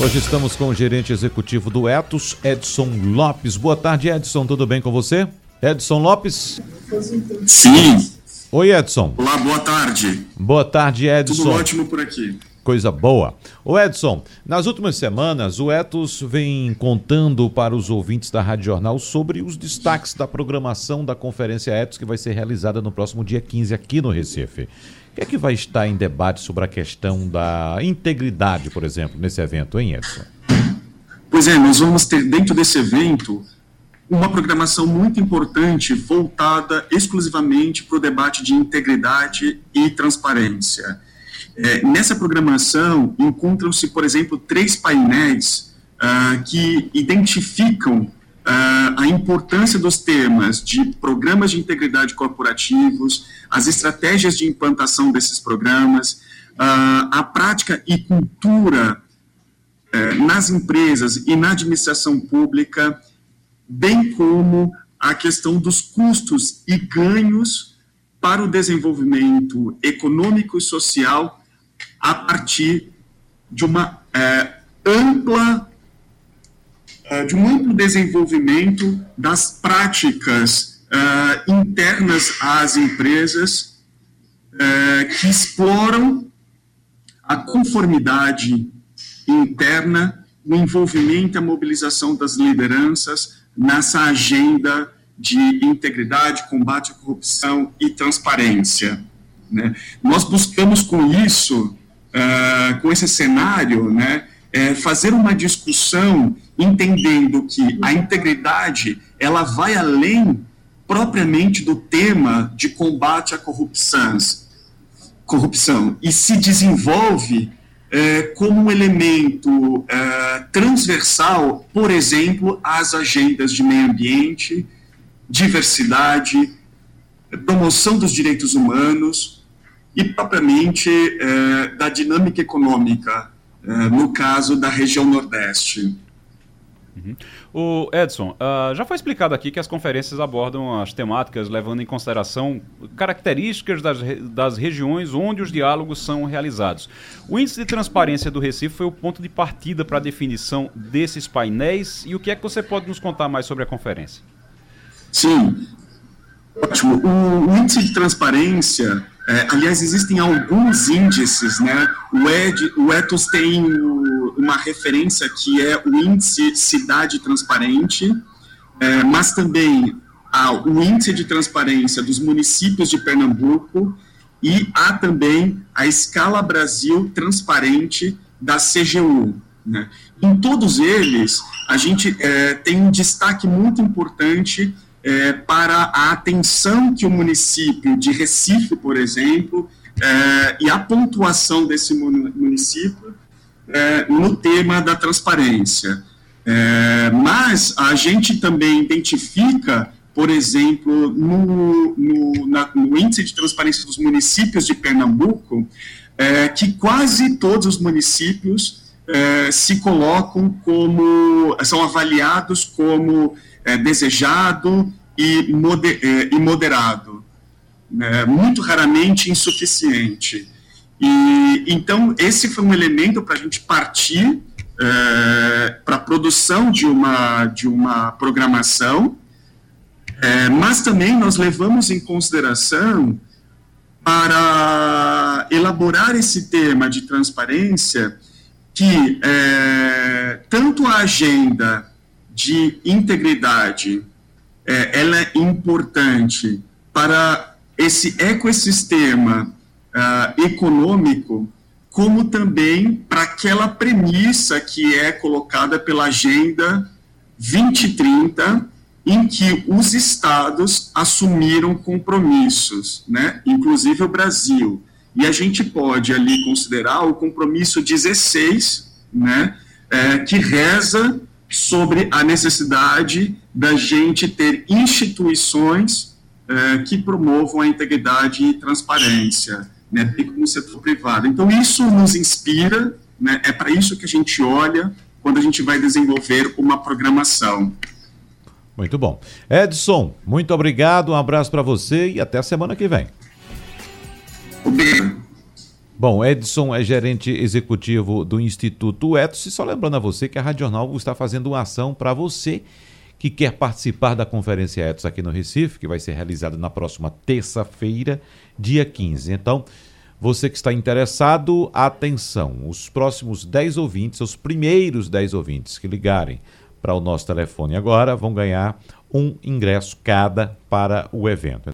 Hoje estamos com o gerente executivo do Etos, Edson Lopes. Boa tarde, Edson. Tudo bem com você? Edson Lopes? Sim. Oi, Edson. Olá, boa tarde. Boa tarde, Edson. Tudo ótimo por aqui. Coisa boa. O Edson, nas últimas semanas, o Etos vem contando para os ouvintes da Rádio Jornal sobre os destaques da programação da Conferência Etos que vai ser realizada no próximo dia 15 aqui no Recife que é que vai estar em debate sobre a questão da integridade, por exemplo, nesse evento, hein, Edson? Pois é, nós vamos ter dentro desse evento uma programação muito importante voltada exclusivamente para o debate de integridade e transparência. É, nessa programação encontram-se, por exemplo, três painéis uh, que identificam uh, a importância dos temas de programas de integridade corporativos, as estratégias de implantação desses programas, uh, a prática e cultura uh, nas empresas e na administração pública, bem como a questão dos custos e ganhos para o desenvolvimento econômico e social a partir de uma eh, ampla uh, de um amplo desenvolvimento das práticas uh, internas às empresas uh, que exploram a conformidade interna, o envolvimento e a mobilização das lideranças nessa agenda de integridade, combate à corrupção e transparência. Né? Nós buscamos com isso, uh, com esse cenário, né, é, fazer uma discussão entendendo que a integridade ela vai além propriamente do tema de combate à corrupção, corrupção e se desenvolve é, como um elemento é, transversal, por exemplo, às agendas de meio ambiente, diversidade, promoção dos direitos humanos e propriamente é, da dinâmica econômica é, no caso da região Nordeste. Uhum. O Edson, uh, já foi explicado aqui que as conferências abordam as temáticas levando em consideração características das, das regiões onde os diálogos são realizados. O índice de transparência do Recife foi o ponto de partida para a definição desses painéis e o que é que você pode nos contar mais sobre a conferência? Sim, ótimo. O, índice de transparência é, aliás, existem alguns índices, né? O, Ed, o Ethos tem uma referência que é o índice Cidade Transparente, é, mas também há o índice de transparência dos municípios de Pernambuco e há também a escala Brasil transparente da CGU. Né? Em todos eles, a gente é, tem um destaque muito importante é, para a atenção que o município de Recife, por exemplo, é, e a pontuação desse município é, no tema da transparência. É, mas a gente também identifica, por exemplo, no, no, na, no, índice de transparência dos municípios de Pernambuco, é, que quase todos os municípios é, se colocam como, são avaliados como é, desejado e, moder, é, e moderado, né, muito raramente insuficiente. E então esse foi um elemento para a gente partir para a produção de uma de uma programação, mas também nós levamos em consideração para elaborar esse tema de transparência que é, tanto a agenda de integridade, é, ela é importante para esse ecossistema uh, econômico, como também para aquela premissa que é colocada pela Agenda 2030, em que os estados assumiram compromissos, né? inclusive o Brasil. E a gente pode ali considerar o compromisso 16, né? É, que reza sobre a necessidade da gente ter instituições é, que promovam a integridade e transparência, né, bem como o setor privado. Então, isso nos inspira, né, é para isso que a gente olha quando a gente vai desenvolver uma programação. Muito bom. Edson, muito obrigado, um abraço para você e até a semana que vem. Bom, Edson é gerente executivo do Instituto Etos e só lembrando a você que a Rádio Jornal está fazendo uma ação para você que quer participar da Conferência Etos aqui no Recife, que vai ser realizada na próxima terça-feira, dia 15. Então, você que está interessado, atenção, os próximos 10 ouvintes, os primeiros 10 ouvintes que ligarem para o nosso telefone agora vão ganhar um ingresso cada para o evento.